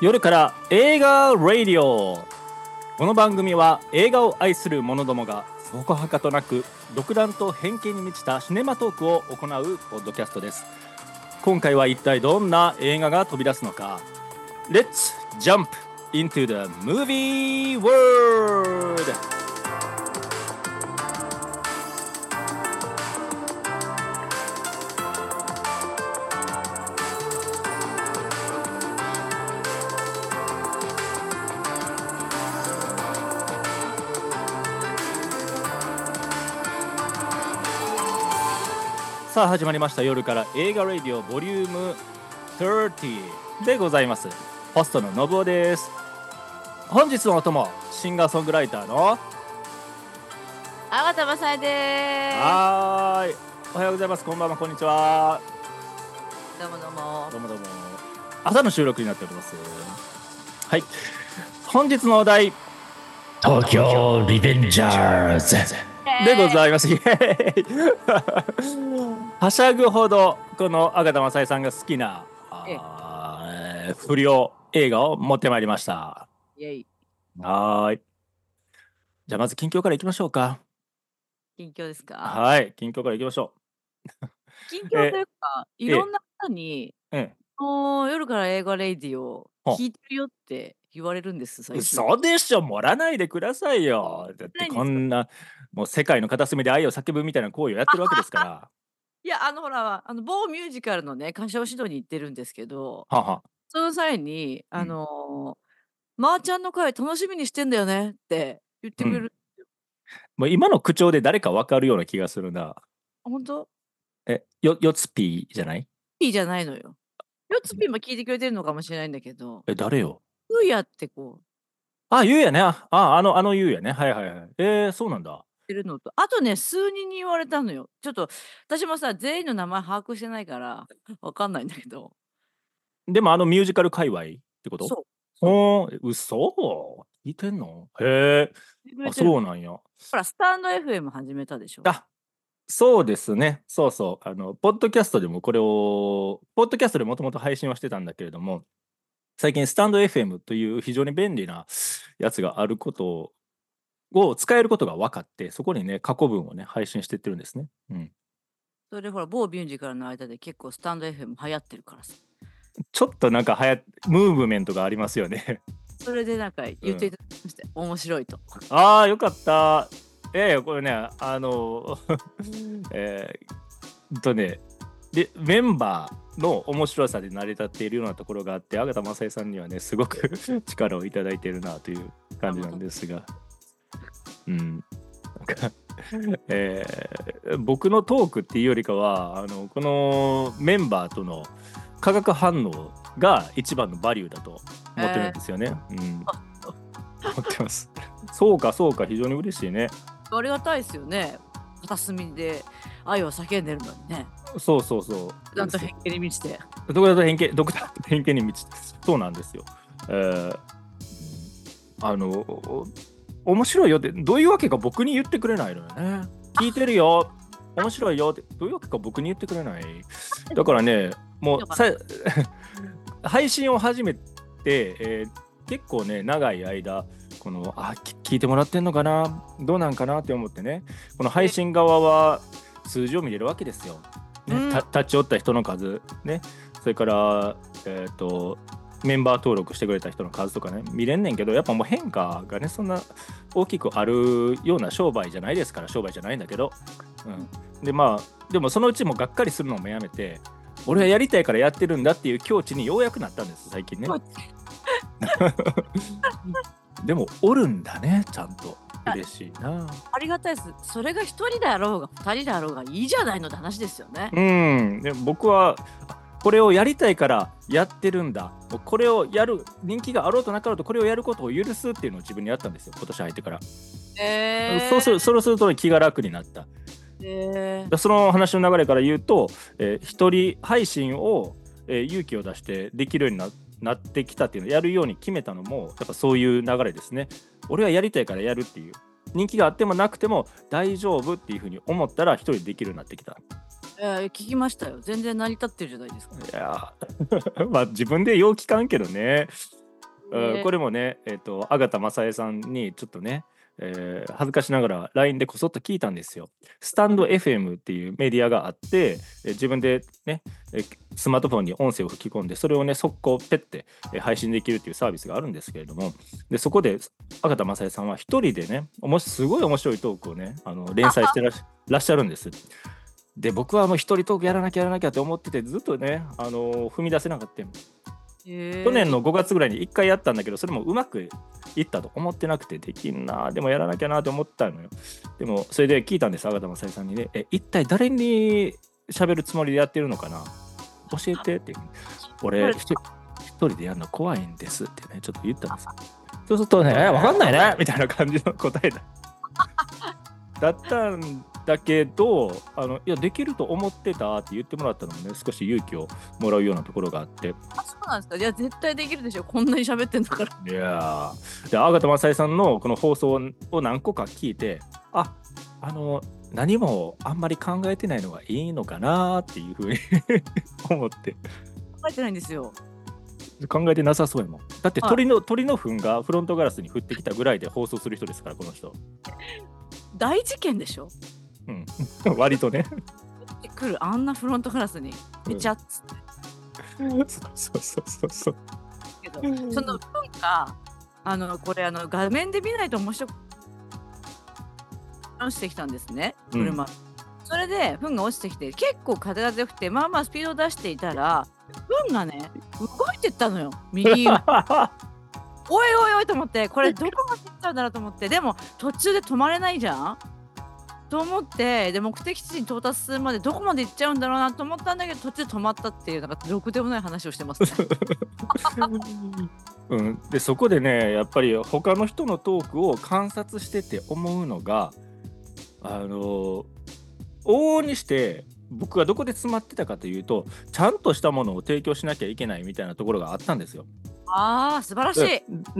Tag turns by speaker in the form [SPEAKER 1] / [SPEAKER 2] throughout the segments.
[SPEAKER 1] 夜から映画ラディオ。この番組は映画を愛する者どもがそこはかとなく独断と偏見に満ちたシネマトークを行うポッドキャストです。今回は一体どんな映画が飛び出すのか。Let's jump into the movie world! さあ始まりました夜から映画ラディオボリューム30でございます。ホストの信夫です。本日のお供シンガーソングライターの
[SPEAKER 2] あ田正恵です。
[SPEAKER 1] はーい。おはようございます。こんばんは。こんにちは。
[SPEAKER 2] どうもどうも。
[SPEAKER 1] どうもどうも。朝の収録になっております。はい。本日のお題
[SPEAKER 3] 東京リベンジャーズ
[SPEAKER 1] でございます。イエーイはしゃぐほどこの赤田正恵さんが好きなあー不良映画を持ってまいりました。
[SPEAKER 2] イェイ
[SPEAKER 1] はーい。じゃあまず近況からいきましょうか。
[SPEAKER 2] 近況ですか？
[SPEAKER 1] はい、近況からいきましょ
[SPEAKER 2] 近況というかいろんな方に
[SPEAKER 1] う。うん。
[SPEAKER 2] もう夜から映画レイディを聞いてるよって言われるんです最近
[SPEAKER 1] 嘘でしょ盛らないでくださいよ。だってこんなもう世界の片隅で愛を叫ぶみたいな行為をやってるわけですから。
[SPEAKER 2] いやあのほらあの某ミュージカルのね歌唱指導に行ってるんですけど
[SPEAKER 1] はは。
[SPEAKER 2] その際にあのーまーちゃんの声楽しみにしてんだよねって言ってくれる、
[SPEAKER 1] もう今の口調で誰かわかるような気がするな。
[SPEAKER 2] 本当
[SPEAKER 1] え、よ、よつぴーじゃない？
[SPEAKER 2] いいじゃないのよよつぴーも聞いてくれてるのかもしれないんだけど
[SPEAKER 1] え、誰よ？
[SPEAKER 2] うやってこう
[SPEAKER 1] あ、ゆうやね。あ、ああの、あのゆうやね。はいはいはい。えー、そうなんだ。
[SPEAKER 2] てるのとあとね数人に言われたのよちょっと私もさ全員の名前把握してないから わかんないんだけど
[SPEAKER 1] でもあのミュージカル界隈ってこと？
[SPEAKER 2] そう
[SPEAKER 1] おー、嘘？聞いてんの？へえ。あ、そうなんや。
[SPEAKER 2] ほらスタンド FM 始めたでしょ
[SPEAKER 1] あ、そうですね。そうそう。あの、ポッドキャストでもこれを、ポッドキャストでもともと配信はしてたんだけれども、最近スタンド FM という非常に便利なやつがあることを使えることが分かって、そこにね、過去文をね、配信してってるんですね。うん。
[SPEAKER 2] それほら某ミュージカルの間で結構スタンド FM 流行ってるからさ
[SPEAKER 1] ちょっとなんかはや、ムーブメントがありますよね。
[SPEAKER 2] それでなんか言っていただきまして、面白いと
[SPEAKER 1] ああ、よかった。ええこれね、あの、えー、とね、で、メンバーの面白さで成り立っているようなところがあって、アガタマサイさんにはね、すごく 力をいただいているなという感じなんですが、うん。えー僕のトークっていうよりかは、あの、このメンバーとの化学反応が一番のバリューだと思ってるんですよね。うん。思ってます。そうか、そうか、非常に嬉しいね。
[SPEAKER 2] ありがたいですよね片隅で愛を叫んでるのにね
[SPEAKER 1] そうそうそう。
[SPEAKER 2] なんと偏見に満ちて
[SPEAKER 1] 独断と偏見、独断と偏見に満ちて、そうなんですよ。えーあの、お面白いよって、どういうわけか僕に言ってくれないのよね。聞いてるよ。面白いよって、どういうわけか僕に言ってくれない？だからね、もうさ 配信を始めて、えー結構ね、長い間、このあき聞いてもらってんのかな？どうなんかなって思ってねこの配信側は数字を見れるわけですよ。ね
[SPEAKER 2] うん
[SPEAKER 1] た立ち寄った人の数ねそれから、えー、とメンバー登録してくれた人の数とかね見れんねんけどやっぱもう変化がねそんな大きくあるような商売じゃないですから商売じゃないんだけど、うん、でまあでもそのうちもがっかりするのもやめて俺はやりたいからやってるんだっていう境地にようやくなったんです最近ね。でもおるんだねちゃんと。嬉しいな。
[SPEAKER 2] ありがたいです。それが一人であろうが二人であろうがいいじゃないのって話ですよね。
[SPEAKER 1] うん、で僕はこれをやりたいからやってるんだ。これをやる人気があろうとなかろうとこれをやることを許すっていうのを自分にやったんですよ。今年入ってから、
[SPEAKER 2] えー、
[SPEAKER 1] そうするそうすると気が楽になった。
[SPEAKER 2] えー。
[SPEAKER 1] でその話の流れから言うと、えー一人配信を、えー勇気を出してできるようにななってきたっていうのをやるように決めたのもやっぱそういう流れですね。俺はやりたいからやるっていう。人気があってもなくても大丈夫っていうふうに思ったら一人でできるようになってきた
[SPEAKER 2] えー聞きましたよ。全然成り立ってるじゃないですか。
[SPEAKER 1] いやー。まあ自分でよう聞かんけどね。
[SPEAKER 2] えー
[SPEAKER 1] これもね、えっ、と、アガタマサエさんにちょっとね、えー恥ずかしながら LINE でこそっと聞いたんですよ。スタンド FM っていうメディアがあって、えー自分でね、えースマートフォンに音声を吹き込んで、それをね、速攻ペッて、えー配信できるっていうサービスがあるんですけれども、でそこでアガタマサエさんは一人でね、おもしすごい面白いトークをね、あの連載してらっしゃるんです。で、僕はもう一人トークやらなきゃやらなきゃって思ってて、ずっとね、あの踏み出せなかった。去
[SPEAKER 2] 去
[SPEAKER 1] 年の5月ぐらいに1回やったんだけどそれもうまくいったと思ってなくてできんなでもやらなきゃなと思ったのよ。でもそれで聞いたんです阿田正恵さんにね。え一体誰に喋るつもりでやってるのかな？教えてって。俺一人でやるの怖いんですってねちょっと言ったんですよ。そうするとねえわかんないねみたいな感じの答えだ。だったんだけどあのいやできると思ってたって言ってもらったのもね少し勇気をもらうようなところがあって。
[SPEAKER 2] あそうなんですか？いや絶対できるでしょ。こんなに喋ってんだから。
[SPEAKER 1] いやー。で、アガタマサイさんのこの放送を何個か聞いて、ああの、何もあんまり考えてないのがいいのかなっていうふうに 思って、
[SPEAKER 2] 考えてないんですよ。
[SPEAKER 1] 考えてなさそうやもん。だって
[SPEAKER 2] はい。
[SPEAKER 1] 鳥の、鳥の糞がフロントガラスに降ってきたぐらいで放送する人ですから、この人。
[SPEAKER 2] 大事件でしょ？
[SPEAKER 1] うん、割とね。
[SPEAKER 2] で来るあんなフロントガラスに。めちゃっつって。
[SPEAKER 1] そうそうそうそう。
[SPEAKER 2] けど、その文化あのこれあの画面で見ないと面白く落ちてきたんですね。
[SPEAKER 1] うん。
[SPEAKER 2] 車、それで糞が落ちてきて結構風が強くてまあまあスピードを出していたら糞がね動いてったのよ。右へ おいおいおいと思ってこれどこまで行っちゃうんだろうと思ってでも途中で止まれないじゃんと思ってで目的地に到達するまでどこまで行っちゃうんだろうなと思ったんだけど途中で止まったっていうなんかろくでもない話をしてますね。
[SPEAKER 1] うん、でそこでねやっぱり他の人のトークを観察してて思うのがあの往々にして僕がどこで詰まってたかというとちゃんとしたものを提供しなきゃいけないみたいなところがあったんですよ。
[SPEAKER 2] ああ素晴らしい。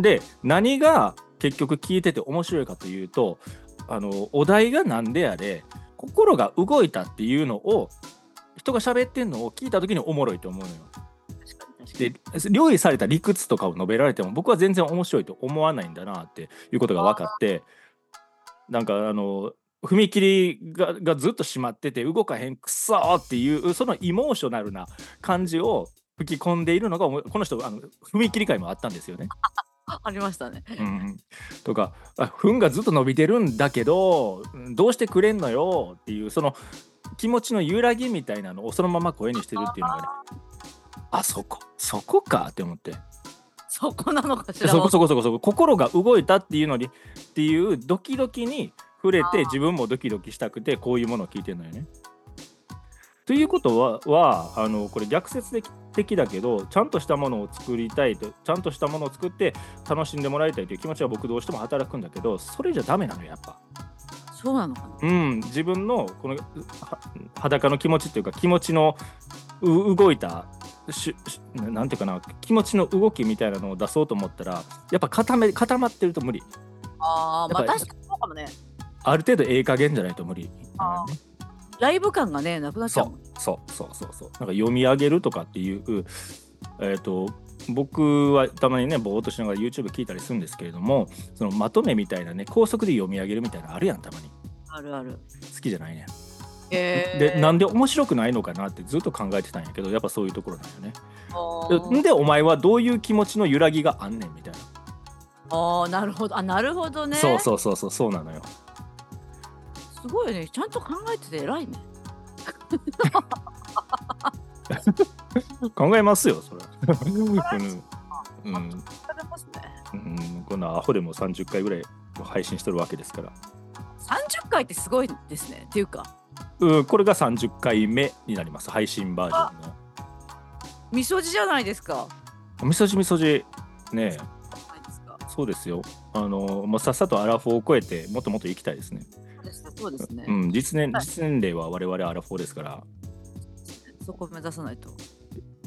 [SPEAKER 1] でで何が結局聞いてて面白いかというとあのお題が何であれ心が動いたっていうのを人が喋ってんのを聞いた時におもろいと思うのよ。で料理された理屈とかを述べられても僕は全然面白いと思わないんだなっていうことが分かってなんかあの踏切ががずっと閉まってて動かへんくそーっていうそのイモーショナルな感じを吹き込んでいるのがこの人あの踏切会もあったんですよね。
[SPEAKER 2] ありましたね。
[SPEAKER 1] うん、とかあ糞がずっと伸びてるんだけどうんどうしてくれんのよっていうその気持ちの揺らぎみたいなのをそのまま声にしてるっていうのがねあそこそこか？って思って
[SPEAKER 2] そこなのかしら？
[SPEAKER 1] そこそこそこそこ心が動いたっていうのにっていうドキドキに触れて自分もドキドキしたくてこういうものを聞いてるのよね。ということははあのこれ逆説的的だけどちゃんとしたものを作りたいとちゃんとしたものを作って楽しんでもらいたいという気持ちは僕どうしても働くんだけどそれじゃダメなのよやっぱ。
[SPEAKER 2] そうなのかな？
[SPEAKER 1] うん、自分のこのは裸の気持ちっていうか気持ちのう動いたししなんていうかな気持ちの動きみたいなのを出そうと思ったらやっぱ固め固まってると無理
[SPEAKER 2] ああまあ確かにそうかもね。
[SPEAKER 1] ある程度ええ加減じゃないと無理、
[SPEAKER 2] あライブ感がねなくなっちゃう。
[SPEAKER 1] そうそうそうそうなんか読み上げるとかっていうえっ、と僕はたまにねぼーっとしながら YouTube 聞いたりするんですけれどもそのまとめみたいなね高速で読み上げるみたいなのあるやんたまに
[SPEAKER 2] あるある。
[SPEAKER 1] 好きじゃないね
[SPEAKER 2] え
[SPEAKER 1] でなんで面白くないのかなってずっと考えてたんやけどやっぱそういうところなんよねでお前はどういう気持ちの揺らぎがあんねんみたいな、
[SPEAKER 2] あーなるほどあなるほどね。
[SPEAKER 1] そうそうそうそうそうなのよ
[SPEAKER 2] すごいね。ちゃんと考えてて偉いね。
[SPEAKER 1] 考えますよそれ。うん、うん。こんなアホでも30回ぐらい配信してるわけですから、
[SPEAKER 2] 三十回ってすごいですね。っていうか。
[SPEAKER 1] うん、これが30回目になります。配信バージョンの。
[SPEAKER 2] みそじじゃないですか。
[SPEAKER 1] みそじみそじ。ねえ。そうですよ。あのもうさっさとアラフォーを超えてもっともっと行きたいですね、
[SPEAKER 2] そうですね。
[SPEAKER 1] うん、実年
[SPEAKER 2] はい
[SPEAKER 1] 実年齢は我々アラフォーですから
[SPEAKER 2] そこ目指さないと。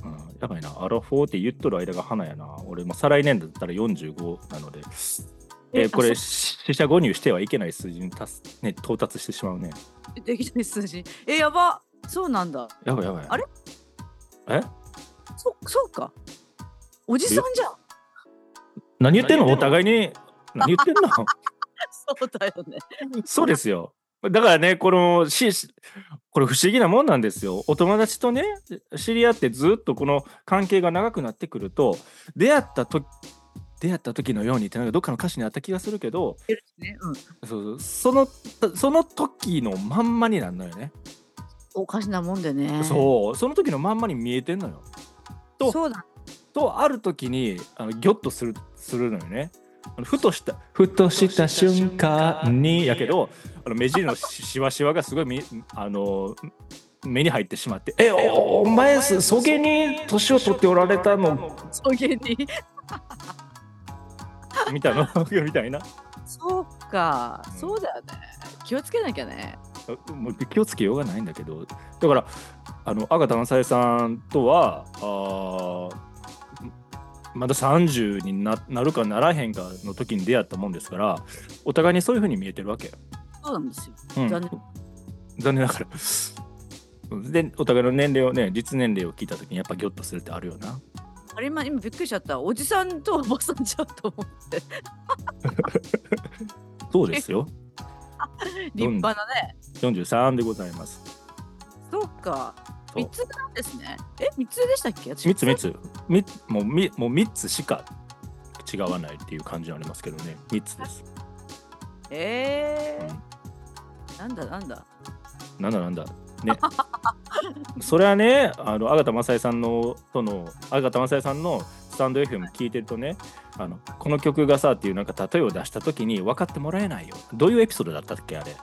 [SPEAKER 1] うん、やばいな、アラフォーって言っとる間が花やな。俺も再来年だったら45なので、え
[SPEAKER 2] え
[SPEAKER 1] ーこれ、
[SPEAKER 2] あ
[SPEAKER 1] 死者誤入してはいけない数字に達す、ね、到達してしまうね。
[SPEAKER 2] できない数字。えやば。そうなんだ。
[SPEAKER 1] やばいやばい。
[SPEAKER 2] あれ？
[SPEAKER 1] え？
[SPEAKER 2] そそうか。おじさんじゃん。
[SPEAKER 1] 何言ってんの？お互いに何言ってんの？
[SPEAKER 2] そうだよね。
[SPEAKER 1] そうですよ。だからね、このし、しこれ不思議なもんなんですよ。お友達とね、知り合ってずっとこの関係が長くなってくると、出会ったと出会った時のようにってなんかどっかの歌詞にあった気がするけど、
[SPEAKER 2] ねうん、
[SPEAKER 1] そうそうそのその時のまんまになるのよね。
[SPEAKER 2] おかしなもんでね。
[SPEAKER 1] そう、その時のまんまに見えてんのよ。と
[SPEAKER 2] そうだ。
[SPEAKER 1] とある時にあのギョッとするするのよね。あのふとしたふとした瞬間にやけどあの目尻のししわしわがすごいみあの目に入ってしまって「えおお前すそげに年を取っておられたの？
[SPEAKER 2] そげに？」
[SPEAKER 1] みたいなみたいな
[SPEAKER 2] そうか
[SPEAKER 1] う。ん
[SPEAKER 2] そうだよね。気をつけなきゃね。
[SPEAKER 1] もう気をつけようがないんだけどだからあの赤田正恵さんとはあーまだ30にななるかならへんかの時に出会ったもんですからお互いにそういうふうに見えてるわけよ。
[SPEAKER 2] そうなんですよ。
[SPEAKER 1] うん
[SPEAKER 2] 残念
[SPEAKER 1] 残念ながら。でお互いの年齢をね実年齢を聞いた時にやっぱギョッとするってあるよな。
[SPEAKER 2] あれ今今びっくりしちゃった。おじさんとおばさんちゃうと思って。
[SPEAKER 1] そうですよ。
[SPEAKER 2] 立派なね。
[SPEAKER 1] 43でございます。
[SPEAKER 2] そうか。三つなんですね。え、三つでしたっけ
[SPEAKER 1] ？3つ3つみもうみもう3つしか違わないっていう感じありますけどね3つです。
[SPEAKER 2] ええなんだなんだ？
[SPEAKER 1] なんだなんだ。ね。それはね、あの、アガ正恵さんの、との、アガ正恵さんのスタンド FM 聞いてるとね、あの、この曲がさっていうなんか例えを出したときに分かってもらえないよ。どういうエピソードだったっけあれ？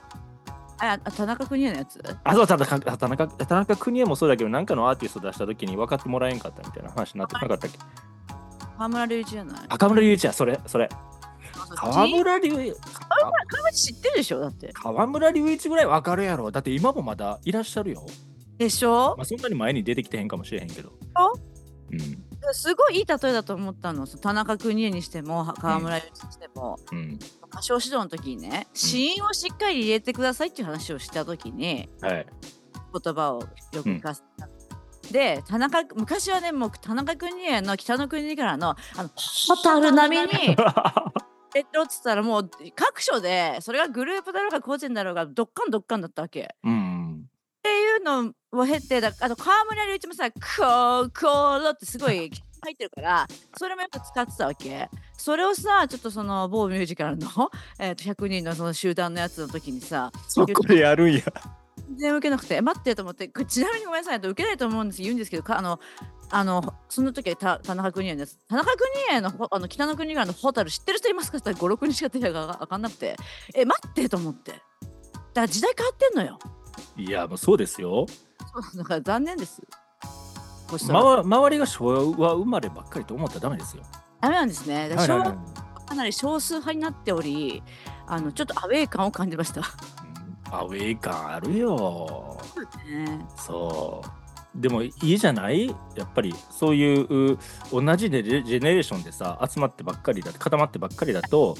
[SPEAKER 2] あ、あ田中邦衛のやつ？
[SPEAKER 1] あ、そう、田中、田中、田中邦衛もそうだけど、なんかのアーティスト出したときに分かってもらえんかったみたいな話になってなかったっけ？
[SPEAKER 2] 河村隆一じゃない？
[SPEAKER 1] 赤村隆一や、それ、それ。河
[SPEAKER 2] 河
[SPEAKER 1] 村隆一、
[SPEAKER 2] 村知ってるでしょ？だって。
[SPEAKER 1] 河村隆一ぐらい分かるやろ。だって今もまだいらっしゃるよ。
[SPEAKER 2] でしょ？
[SPEAKER 1] まあ、そんなに前に出てきてへんかもしれへんけど。
[SPEAKER 2] あ
[SPEAKER 1] うん。
[SPEAKER 2] すごいいい例えだと思ったの。田中邦衛にしても河村隆一にしても、
[SPEAKER 1] うん。
[SPEAKER 2] 歌唱指導の時にね、子音をしっかり入れてくださいっていう話をした時に
[SPEAKER 1] はい。
[SPEAKER 2] 言葉をよく聞かせた。で田中昔はねもう田中邦衛の北の国からのあの蛍並みに えっとっつったらもう各所でそれがグループだろうが個人だろうがどっかんどっかんだったわけ。
[SPEAKER 1] うん。
[SPEAKER 2] っていうのを経てだあと河村隆一もさ「ココロ」ってすごい入ってるからそれもよく使ってたわけ。それをさちょっとその某ミュージカルの、えー、と100人のその集団のやつの時にさ
[SPEAKER 1] そこでやるんや。
[SPEAKER 2] 全然受けなくて。え待ってと思ってちなみにごめんなさいと受けないと思うんです言うんですけどかあのあのその時はた田中邦衛のやつ。田中邦衛のほあの北の国からのホタル知ってる人いますか？って言ったら56人しか手が分かんなくて。え待ってと思って。だから時代変わってんのよ。
[SPEAKER 1] いや、もうそうですよ。
[SPEAKER 2] そうだから残念です。したら
[SPEAKER 1] 周りが昭和生まればっかりと思ったらダメですよ。
[SPEAKER 2] ダメなんですね。昭和かなり少数派になっており、あのちょっとアウェー感を感じました。
[SPEAKER 1] うんアウェー感あるよ。
[SPEAKER 2] ね、
[SPEAKER 1] そう。でもいいじゃない？やっぱりそういうう同じでジェジェネレーションでさ集まってばっかりだ固まってばっかりだと。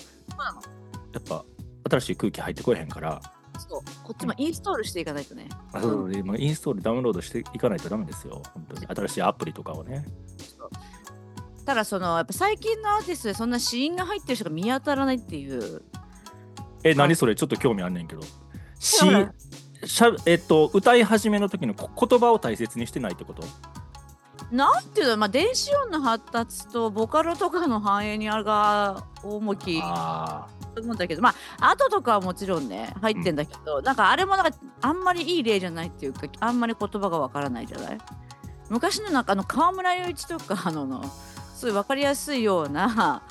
[SPEAKER 1] やっぱ新しい空気入ってこえへんから
[SPEAKER 2] そう。こっちもインストールしていかないとね。
[SPEAKER 1] あそうそう。今インストールダウンロードしていかないとダメですよ。本当に。新しいアプリとかをね。
[SPEAKER 2] ただそのやっぱ最近のアーティストでそんな死因が入ってる人が見当たらないっていう。
[SPEAKER 1] え何それ？ちょっと興味あんねんけど。し
[SPEAKER 2] ほら
[SPEAKER 1] しゃえっと歌い始めの時のこ言葉を大切にしてないってこと？
[SPEAKER 2] なんていうのまあ電子音の発達とボカロとかの反映にあるが重き。
[SPEAKER 1] あ
[SPEAKER 2] と思うんだけど。まあ後とかはもちろんね入ってんだけど、なんかあれもなんかあんまりいい例じゃないっていうかあんまり言葉がわからないじゃない？昔のなんかあの河村隆一とかあののすごいわかりやすいような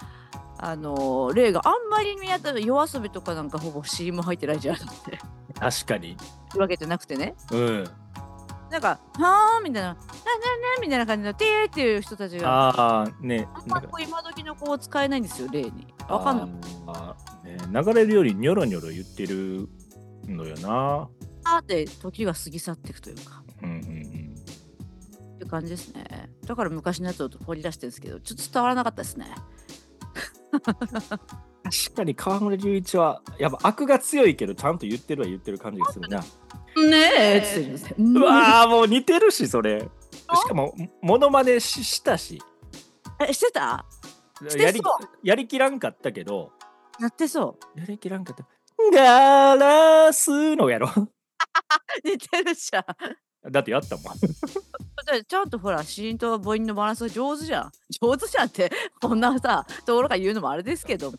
[SPEAKER 2] あの例があんまり見当たる夜遊びとかなんかほぼ CM 入ってないじゃんって。
[SPEAKER 1] 確かに。
[SPEAKER 2] わけじゃなくてね。
[SPEAKER 1] うん
[SPEAKER 2] なんか「はー」みたいな「ななな」みたいな感じの「てー」っていう人たちが。
[SPEAKER 1] ああね
[SPEAKER 2] あんまりこう今時の子を使えないんですよ例に。わかんない。
[SPEAKER 1] あーね流れるよりニョロニョロ言ってるのよな。
[SPEAKER 2] あーって時が過ぎ去っていくというか。
[SPEAKER 1] うんうんうん。
[SPEAKER 2] って感じですね。だから昔のやつを掘り出してるんですけど、ちょっと伝わらなかったですね。
[SPEAKER 1] 確かに川村隆一はやっぱ悪が強いけどちゃんと言ってるは言ってる感じがするな。
[SPEAKER 2] ねえって言ってますね。
[SPEAKER 1] うわーもう似てるしそれ。しかもモノマネししたし。
[SPEAKER 2] え、してた？して
[SPEAKER 1] やり
[SPEAKER 2] そう
[SPEAKER 1] やりきらんかったけど
[SPEAKER 2] やってそ
[SPEAKER 1] やりきらんかったガラスのやろ
[SPEAKER 2] う。似てるじゃん。
[SPEAKER 1] だってやったもん
[SPEAKER 2] ちゃんとほら、子音と母音のバランスが上手じゃん。上手じゃんって、こんなさ、ところから言うのもあれですけど、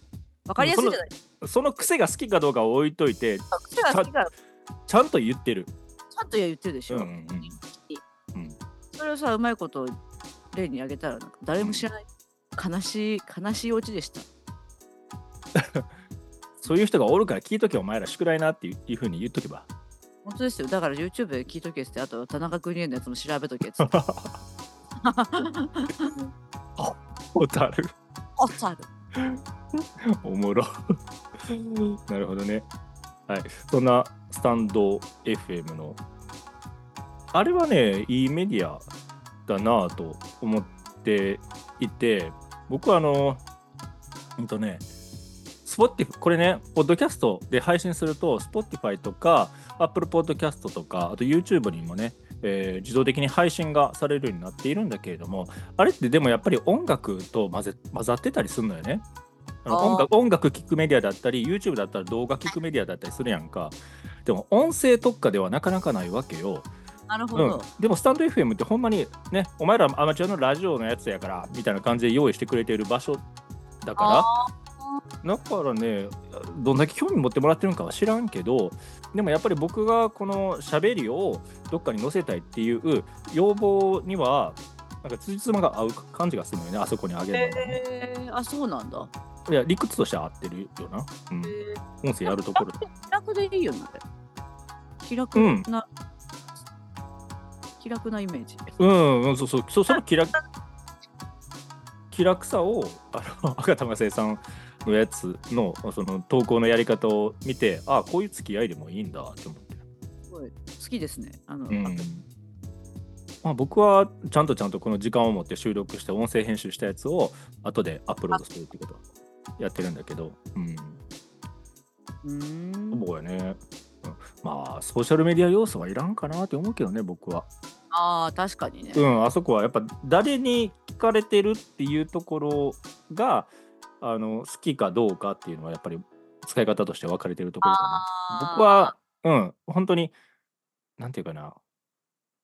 [SPEAKER 2] わかりやすいじゃない？
[SPEAKER 1] その癖が好きかどうかは置いといて
[SPEAKER 2] か。癖が好きからち
[SPEAKER 1] ちゃんと言ってる、
[SPEAKER 2] ゃんと言ってるでしょ。
[SPEAKER 1] うんうんうん、
[SPEAKER 2] それをさ、うまいこと例に挙げたら、誰も知らない。悲しい、悲しいオチでした。
[SPEAKER 1] そういう人がおるから聞いとけお前ら宿題なっていうふうに言っとけば
[SPEAKER 2] 本当ですよ。だから YouTube で聞いとけって、あと田中邦衛のやつも調べとけって。
[SPEAKER 1] ホタル
[SPEAKER 2] おっさる。
[SPEAKER 1] お もろ なるほどねはいそんなスタンド FM のあれはねいいメディアだなぁと思っていて僕はあのうんとね Spotify これねポッドキャストで配信すると Spotify とか Apple Podcast とかあと YouTube にもねえー自動的に配信がされるようになっているんだけれどもあれってでもやっぱり音楽と混ぜ混ざってたりするのよね。音楽音楽聴くメディアだったり YouTube だったら動画聴くメディアだったりするやんか。でも音声特化ではなかなかないわけよ、うん
[SPEAKER 2] なるほど。、
[SPEAKER 1] でもスタンド FM ってほんまにねお前らアマチュアのラジオのやつやからみたいな感じで用意してくれている場所だから。だからねどんだけ興味持ってもらってるのかは知らんけどでもやっぱり僕がこの喋りをどっかに載せたいっていう要望にはなんか辻褄が合う感じがするのよねあそこにあげるのが。ね、
[SPEAKER 2] えー、あ、そうなんだ。
[SPEAKER 1] いや理屈としては合ってるよな、うん、
[SPEAKER 2] え
[SPEAKER 1] 音声やるところで
[SPEAKER 2] 気楽でいいよね。気楽
[SPEAKER 1] うん。
[SPEAKER 2] な、気楽なイメージ。
[SPEAKER 1] うんうんそうそう。そうその気楽気楽さをあの 赤田正恵さんのやつのその投稿のやり方を見てあこういう付き合いでもいいんだって思って。
[SPEAKER 2] すごい好きですね。あの、
[SPEAKER 1] うん。まあ、僕はちゃんとちゃんとこの時間を持って収録して音声編集したやつを後でアップロードするってこと。をやってるんだけど、うん、
[SPEAKER 2] うーん。
[SPEAKER 1] そうやね、うん。まあソーシャルメディア要素はいらんかなって思うけどね僕は、
[SPEAKER 2] ああ、確かにね。
[SPEAKER 1] うん、あそこはやっぱ誰に聞かれてるっていうところがあの好きかどうかっていうのはやっぱり使い方として分かれてるところかな。僕はうん本当になんていうかな。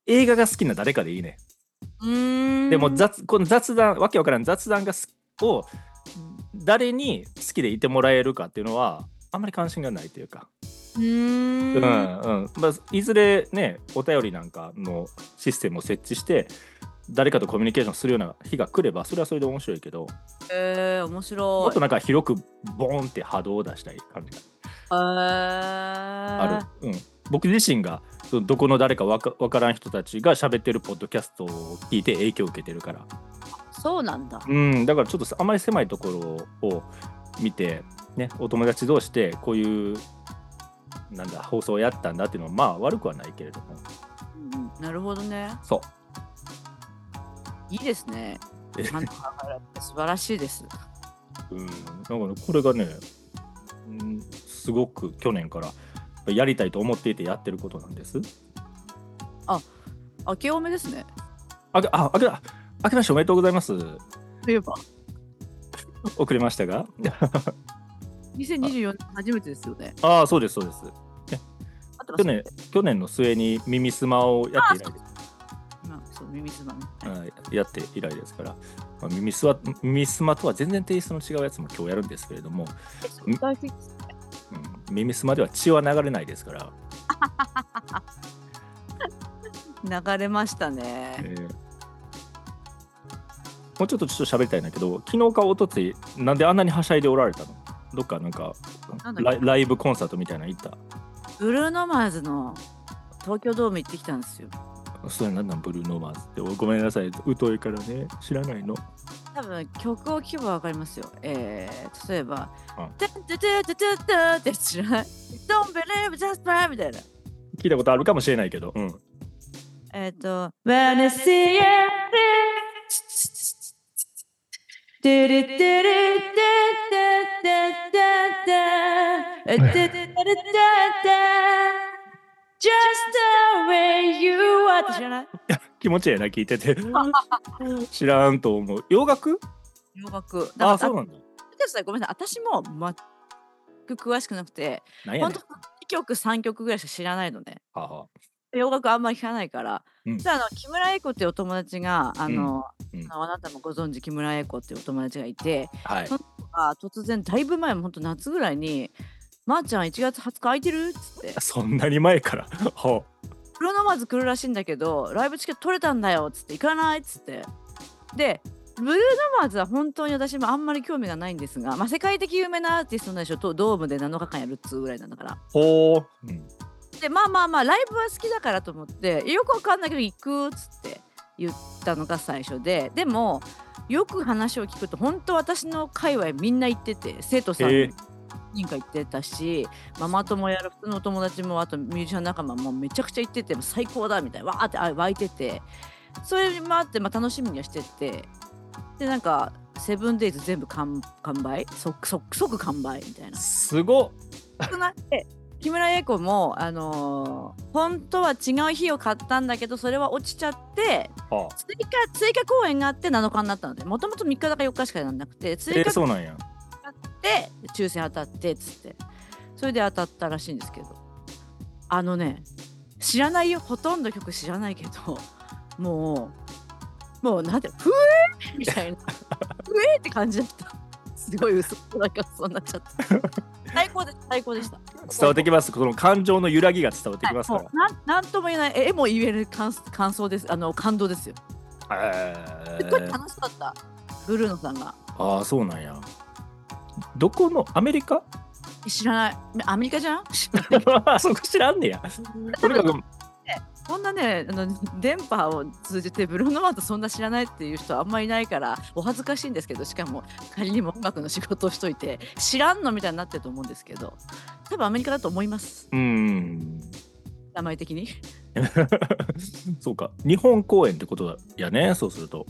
[SPEAKER 1] 映画が好きな誰かでいいね。
[SPEAKER 2] うーん。
[SPEAKER 1] でも雑この雑談わけわからん雑談がすを誰に好きでいてもらえるかっていうのはあんまり関心がないというか、
[SPEAKER 2] うーん。
[SPEAKER 1] うんうん。まあ、いずれねお便りなんかのシステムを設置して誰かとコミュニケーションするような日が来ればそれはそれで面白いけど
[SPEAKER 2] えー、面
[SPEAKER 1] も
[SPEAKER 2] 白い。
[SPEAKER 1] っとなんか広くボーンって波動を出したい感じが
[SPEAKER 2] あ
[SPEAKER 1] ある、うん、僕自身がどこの誰かわかわからん人たちが喋ってるポッドキャストを聞いて影響を受けてるから
[SPEAKER 2] そうなんだ。
[SPEAKER 1] うん、だからちょっとあまり狭いところを見て、ね、お友達同士でこういうなんだ放送をやったんだっていうのはまあ悪くはないけれども
[SPEAKER 2] うんうんなるほどね。
[SPEAKER 1] そう
[SPEAKER 2] いいですね。素晴らしいです。
[SPEAKER 1] うん、なんかねこれがね、うん、すごく去年からやりたいと思っていてやってることなんです。
[SPEAKER 2] 明けおめですね。
[SPEAKER 1] あけああけあけましておめでとうございます。
[SPEAKER 2] といえば、
[SPEAKER 1] 遅れましたが
[SPEAKER 2] 2024年初めてですよね。
[SPEAKER 1] ああそうですそうです。去年去年の末に耳すまをやって以来です。
[SPEAKER 2] まあそう、耳すまね。
[SPEAKER 1] はい、やって以来ですから、まあ、耳すわ耳すまとは全然テイストの違うやつも今日やるんですけれども、
[SPEAKER 2] 具体的です
[SPEAKER 1] うん、耳すまでは血は流れないですから、
[SPEAKER 2] 流れましたね。
[SPEAKER 1] えーもうちょっとちょっと喋りたいんだけど、昨日か一昨日なんであんなにはしゃいでおられたの？どっかなんかライブコンサートみたいなの行った？
[SPEAKER 2] ブルーノマーズの東京ドーム行ってきたんですよ。
[SPEAKER 1] それなんなんブルーノーマーズって。おごめんなさい。疎いからね。知らないの？
[SPEAKER 2] 多分曲を聴けばわかりますよ。えー、例えば
[SPEAKER 1] うん、
[SPEAKER 2] てんてててててって知らない ?Don't believe just みたいな。
[SPEAKER 1] 聞いたことあるかもしれないけど、うん、
[SPEAKER 2] えっ、と、When I see you てれてれてててててててて Just the way you are って知らない？
[SPEAKER 1] 気持ちええな聞いてて知らんと思う洋楽？
[SPEAKER 2] 洋楽。
[SPEAKER 1] あ、そうなんだ。
[SPEAKER 2] 私ごめんなさい。私も全く詳しくなくて、本当。2曲3曲ぐらいしか知らないのね。
[SPEAKER 1] はあはあ
[SPEAKER 2] 洋楽あんまり聞かないから。
[SPEAKER 1] うん
[SPEAKER 2] であの木村英子っていうお友達があの、
[SPEAKER 1] うんうん
[SPEAKER 2] あのあなたもご存知木村英子っていうお友達がいて、
[SPEAKER 1] はい
[SPEAKER 2] そ。あ突然だいぶ前も本当夏ぐらいに「まー、ちゃん1月20日空いてる?」っつって
[SPEAKER 1] そんなに前から？は「
[SPEAKER 2] プロノマーズ来るらしいんだけどライブチケット取れたんだよ」っつって「行かない?」っつってでブルーノマーズは本当に私もあんまり興味がないんですが、まあ、世界的有名なアーティストなんでしょとドームで7日間やるっつうぐらいなんだから
[SPEAKER 1] ほう。うん
[SPEAKER 2] でまあまあまあライブは好きだからと思ってよくわかんないけど行くっつって言ったのが最初ででもよく話を聞くと本当私の界隈みんな行ってて生徒さん
[SPEAKER 1] へえ
[SPEAKER 2] 何人か行ってたしママ友やる普通のお友達もあとミュージシャン仲間もめちゃくちゃ行ってて最高だみたいなわーってあ湧いててそれもあって、まあ、楽しみにはしててでなんかセブンデイズ全部完完売？即即即完売みたいな。
[SPEAKER 1] すごっ。
[SPEAKER 2] 少なくて木村英子も、あのー本当は違う日を買ったんだけどそれは落ちちゃって
[SPEAKER 1] はあ。
[SPEAKER 2] 追加追加公演があって7日になったのでもともと3日だか4日しかなんなくて追
[SPEAKER 1] えー、
[SPEAKER 2] 加
[SPEAKER 1] そうなんや。
[SPEAKER 2] あって抽選当たってっつって。それで当たったらしいんですけど。あのね知らないよ。ほとんど曲知らないけどもうもうなんてふえーみたいな。ふえーって感じだったすごい嘘なんかそうなっちゃった最高です最高でした。
[SPEAKER 1] 伝わってきます。この感情の揺らぎが伝わってきますか
[SPEAKER 2] はいなんなんとも言えない絵も言える感感想です。あの感動ですよ。
[SPEAKER 1] ら。え
[SPEAKER 2] すっごい
[SPEAKER 1] ー、
[SPEAKER 2] 楽しかった。ブルーノさんが。
[SPEAKER 1] ああ、そうなんや。どこのアメリカ？
[SPEAKER 2] 知らない。アメリカじゃん？
[SPEAKER 1] そこ知らんねや。とにかく、
[SPEAKER 2] こんなねあの 電波を通じてブルーノマーズそんな知らないっていう人あんまりいないからお恥ずかしいんですけどしかも仮にも音楽の仕事をしといて知らんのみたいになってると思うんですけど多分アメリカだと思います
[SPEAKER 1] うーん。
[SPEAKER 2] 名前的に
[SPEAKER 1] そうか。日本公演ってことやね、そうすると。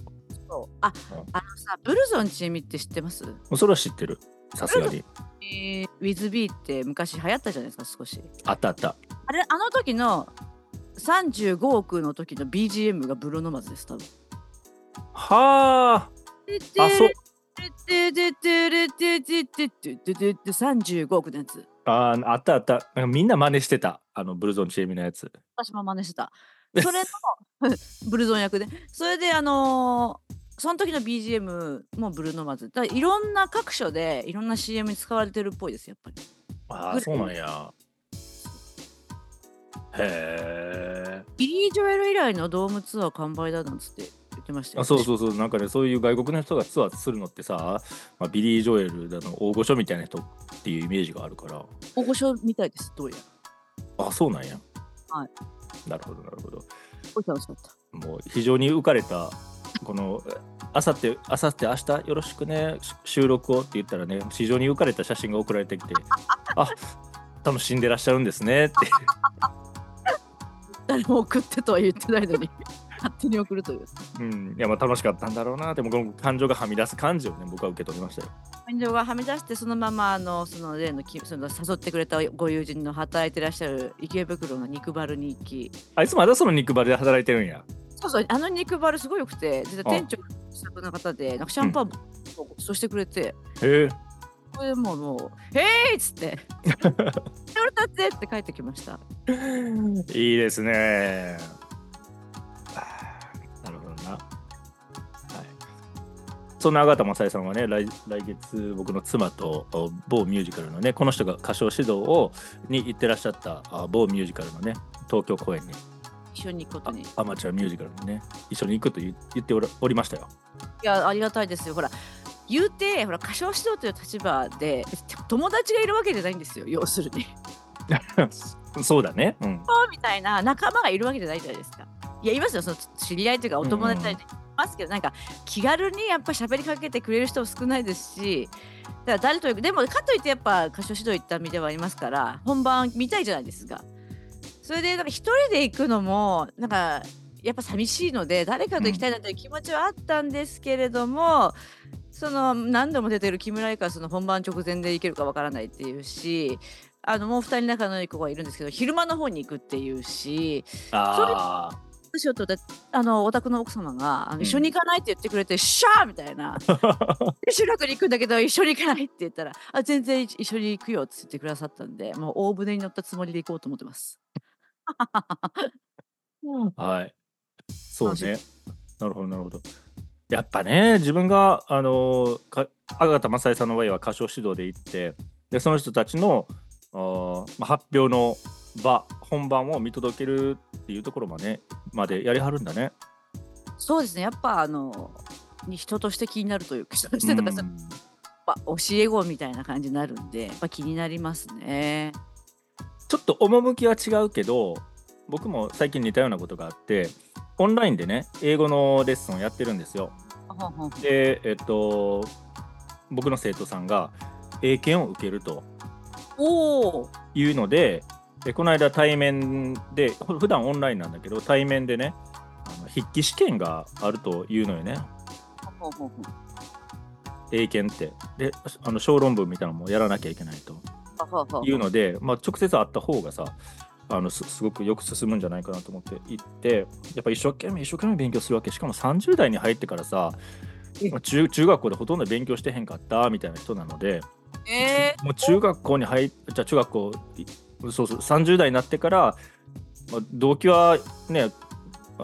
[SPEAKER 2] そうああのさブルゾンチーミって知ってます？
[SPEAKER 1] それは知ってる。さすがに。
[SPEAKER 2] えー、WithB って昔流行ったじゃないですか少し
[SPEAKER 1] あったあった。
[SPEAKER 2] あれあの時の35億の時の BGM がブルーノマズです多分。
[SPEAKER 1] はあ。あそう。
[SPEAKER 2] てててれててててててて35億のやつ
[SPEAKER 1] ああったあったなんかみんな真似してたあのブルゾンチエミのやつ
[SPEAKER 2] 私も真似してたそれのブルゾン役でそれであのー、その時の BGM もブルーノマズだいろんな各所でいろんな CM に使われてるっぽいですやっぱり
[SPEAKER 1] ああそうなんやへえ。
[SPEAKER 2] ビリー・ジョエル以来のドームツアー完売だなんつって言ってましたよ
[SPEAKER 1] あそうそうそう、なんかね、そういう外国の人がツアーするのってさ、まあ、ビリー・ジョエルだの大御所みたいな人っていうイメージがあるから、
[SPEAKER 2] 大御所みたいですどうやら
[SPEAKER 1] あ、そうなんや。
[SPEAKER 2] はい。
[SPEAKER 1] なるほど、なるほど。
[SPEAKER 2] すごい楽しかった
[SPEAKER 1] もう非常に浮かれた、この、あさって、あさって明日よろしくね、し収録をって言ったらね、非常に浮かれた写真が送られてきて、あ楽しんでらっしゃるんですねって。
[SPEAKER 2] 誰も送ってとは言ってないのに 勝手に送るという
[SPEAKER 1] うん、いやまあ楽しかったんだろうな。でもこの感情がはみ出す感じをね僕は受け取りましたよ。
[SPEAKER 2] 感情がはみ出してそのままあのその例のきその誘ってくれたご友人の働いてらっしゃる池袋の肉バルに行き。
[SPEAKER 1] あいつまだその肉バルで働いてるんや？
[SPEAKER 2] そうそうあの肉バルすごい良くて店長が気さくな方でなんかシャンパンもご馳走してくれて、
[SPEAKER 1] へえ。
[SPEAKER 2] それでもうもう「へーい!」っつって「俺たち!」って帰ってきました
[SPEAKER 1] いいですね。なるほどな。はい。そんな阿形正恵さんはね来、来月僕の妻とお某ミュージカルのね、この人が歌唱指導をに行ってらっしゃったあ某ミュージカルのね、東京公演に
[SPEAKER 2] 一緒に行くことにい
[SPEAKER 1] アマチュアミュージカルにね、一緒に行くと言言っておりましたよ。
[SPEAKER 2] やありがたいですよほら言うてほら歌唱指導という立場で友達がいるわけじゃないんですよ要するに
[SPEAKER 1] そうだね。うん。
[SPEAKER 2] みたいな仲間がいるわけじゃないじゃないですか。いや、いますよ、その知り合いというか、お友達いますけど、なんか気軽にやっぱ喋りかけてくれる人も少ないですし、だから誰とでもかといってやっぱ歌唱指導行った身ではありますから、本番見たいじゃないですか。それで、なんか一人で行くのも、なんかやっぱ寂しいので、誰かと行きたいなという気持ちはあったんですけれども、その何度も出てる木村愛花はその本番直前で行けるかわからないっていうしあのもう二人仲のいい子がいるんですけど昼間の方に行くっていうし
[SPEAKER 1] ああ。
[SPEAKER 2] しようとだあのお宅の奥様があの
[SPEAKER 1] ん
[SPEAKER 2] 一緒に行かないって言ってくれて、シャーみたいなで修学に行くんだけど一緒に行かないって言ったらあ全然一一緒に行くよって言ってくださったんでもう大船に乗ったつもりで行こうと思ってます。
[SPEAKER 1] はい。そうね。なるほど、なるほど。やっぱね、自分が、あのーか、阿形正恵さんの場合は歌唱指導で行って、で、その人たちの、あーまあ、発表の場、本番を見届けるっていうところまで、までやりはるんだね。
[SPEAKER 2] そうですねやっぱあのに人として気になるというか人としてとかさ、
[SPEAKER 1] うん
[SPEAKER 2] やっぱ教え子みたいな感じになるんでやっぱ気になりますね。
[SPEAKER 1] ちょっと趣は違うけど、僕も最近似たようなことがあって、オンラインでね、英語のレッスンをやってるんですよ。で、えっと、僕の生徒さんが英検を受けるというので、でこの間対面で、ふ普段オンラインなんだけど、対面でね、あの筆記試験があるというのよね、英検って。で、あの小論文みたいなのもやらなきゃいけないというので、まあ、直接会った方がさ、あのすすごくよく進むんじゃないかなと思って行ってやっぱ一生懸命一生懸命勉強するわけ。しかも30代に入ってからさ中中学校でほとんど勉強してへんかったみたいな人なので
[SPEAKER 2] え
[SPEAKER 1] もう中学校に入っじゃあ中学校いそうそう30代になってから、まあ、動機はね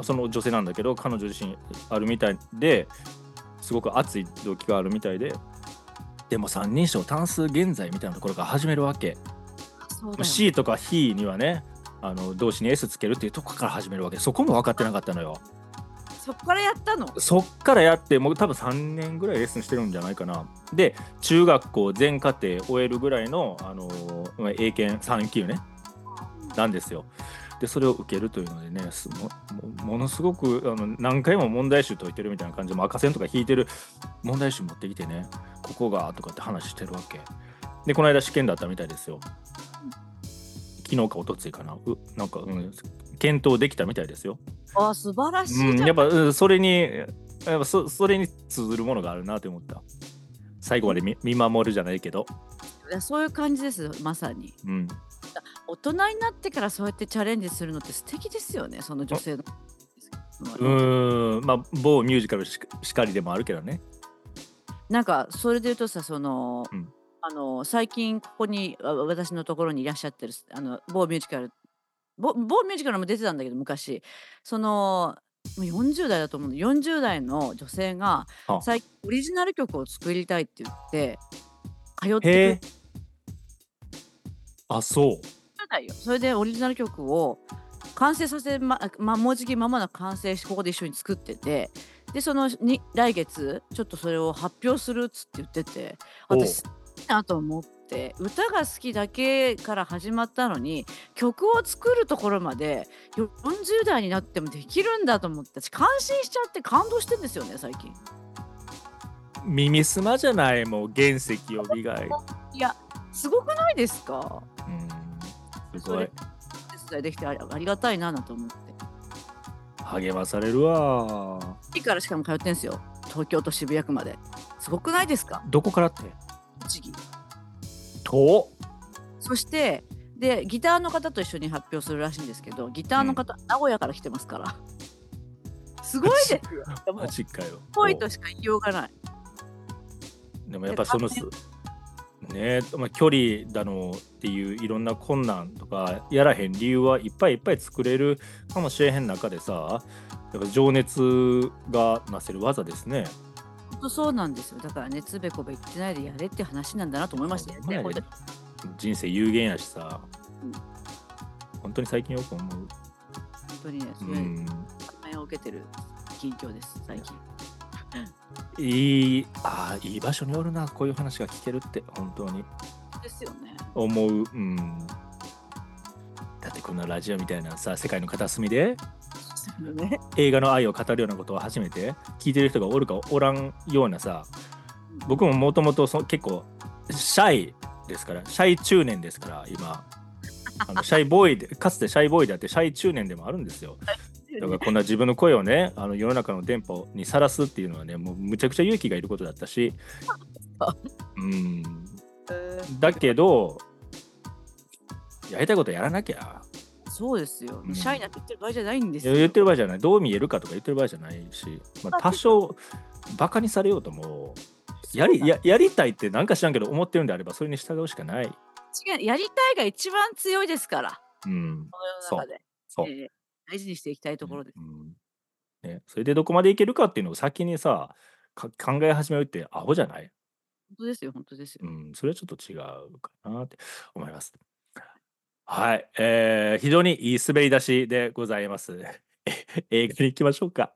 [SPEAKER 1] その女性なんだけど彼女自身あるみたいですごく熱い動機があるみたいででも三人称単数現在みたいなところから始めるわけ。C とか He にはねあの動詞に S つけるっていうとこから始めるわけ。そこも分かってなかったのよ。
[SPEAKER 2] そこからやったの？
[SPEAKER 1] そっからやってもう多分3年ぐらいレッスンしてるんじゃないかな。で中学校全課程終えるぐらいの、あのーまあ英検3級ね。なんですよ。でそれを受けるというのでねすものすごくあの何回も問題集解いてるみたいな感じで赤線とか引いてる問題集持ってきてねここがとかって話してるわけ。でこの間試験だったみたいですよ昨日か一昨日かな？うなんか、うん、検討できたみたいですよ。
[SPEAKER 2] あ素晴らしい
[SPEAKER 1] うん、やっぱうんそれにやっぱそそれに通ずるものがあるなって思った。最後まで見見守るじゃないけど、
[SPEAKER 2] いやそういう感じですまさに。
[SPEAKER 1] うん、
[SPEAKER 2] 大人になってからそうやってチャレンジするのって素敵ですよねその女性の。
[SPEAKER 1] うーんまあ某ミュージカルししかりでもあるけどね。
[SPEAKER 2] なんかそれで言うとさその、
[SPEAKER 1] うん
[SPEAKER 2] あの最近ここにあ私のところにいらっしゃってるあの某ミュージカル某某ミュージカルも出てたんだけど昔。そのもう40代だと思うんだ。40代の女性が
[SPEAKER 1] あ。
[SPEAKER 2] 最近オリジナル曲を作りたいって言って通って
[SPEAKER 1] あそう。
[SPEAKER 2] それでオリジナル曲を完成させま、ま、もうじきまもなく完成してここで一緒に作ってて。でそのに来月ちょっとそれを発表するっつって言ってて。私なと思って歌が好きだけから始まったのに曲を作るところまで40代になってもできるんだと思って私感心しちゃって感動してんですよね最近。
[SPEAKER 1] 耳すまじゃないもう原石を磨い
[SPEAKER 2] いやすごくないですか？
[SPEAKER 1] うんすごい。
[SPEAKER 2] それ手伝いできてありがたいななんて思って。
[SPEAKER 1] 励まされるわ。
[SPEAKER 2] 駅からしかも通ってんすよ。東京と渋谷区まで。すごくないですか？
[SPEAKER 1] どこからって？
[SPEAKER 2] 栃木。
[SPEAKER 1] と？
[SPEAKER 2] そしてでギターの方と一緒に発表するらしいんですけどギターの方、名古屋から来てますから。すごいですよ。
[SPEAKER 1] かよ。
[SPEAKER 2] 恋としか言いようがない。
[SPEAKER 1] でもやっぱそのすねまあ、距離だのっていういろんな困難とかやらへん理由はいっぱいいっぱい作れるかもしれへん中でさやっぱ情熱がなせる技ですね。
[SPEAKER 2] そうなんですよ。だからねつべこべ言ってないでやれって話なんだなと思いましたよね。
[SPEAKER 1] 人生有限やしさ、
[SPEAKER 2] うん。
[SPEAKER 1] 本当に最近よく思う。
[SPEAKER 2] 本当にねそうういう
[SPEAKER 1] ん、
[SPEAKER 2] 感銘を受けてる近況です最近。
[SPEAKER 1] いいあーいい場所におるなこういう話が聞けるって。本当に。
[SPEAKER 2] ですよね。
[SPEAKER 1] 思う。うん、だってこのラジオみたいなさ世界の片隅で
[SPEAKER 2] ね。
[SPEAKER 1] 映画の愛を語るようなことを初めて聞いてる人がおるかおらんようなさ僕ももともと結構シャイですからシャイ中年ですから今。あのシャイボーイでかつてシャイボーイであってシャイ中年でもあるんですよ。だからこんな自分の声をねあの世の中の電波にさらすっていうのはねもうむちゃくちゃ勇気がいることだったし。う。ん。
[SPEAKER 2] えー
[SPEAKER 1] だけどやりたいことやらなきゃ
[SPEAKER 2] そうですよ。
[SPEAKER 1] うん
[SPEAKER 2] シャイなって言ってる場合じゃないんですよ。
[SPEAKER 1] 言ってる場合じゃないどう見えるかとか言ってる場合じゃないし、まあ、多少バカにされようともやりややりたいってなんか知らんけど思ってるんであればそれに従うしかない。
[SPEAKER 2] 違うやりたいが一番強いですから、
[SPEAKER 1] うん、
[SPEAKER 2] この世の中で。
[SPEAKER 1] そう。
[SPEAKER 2] えー大事にしていきたいところです。
[SPEAKER 1] うんね、それでどこまでいけるかっていうのを先にさか考え始めるってアホじゃない、
[SPEAKER 2] 本当ですよ、本当ですよ。
[SPEAKER 1] うん、それはちょっと違うかなって思います。はい、えー非常にいい滑り出しでございます。映画に行きましょうか。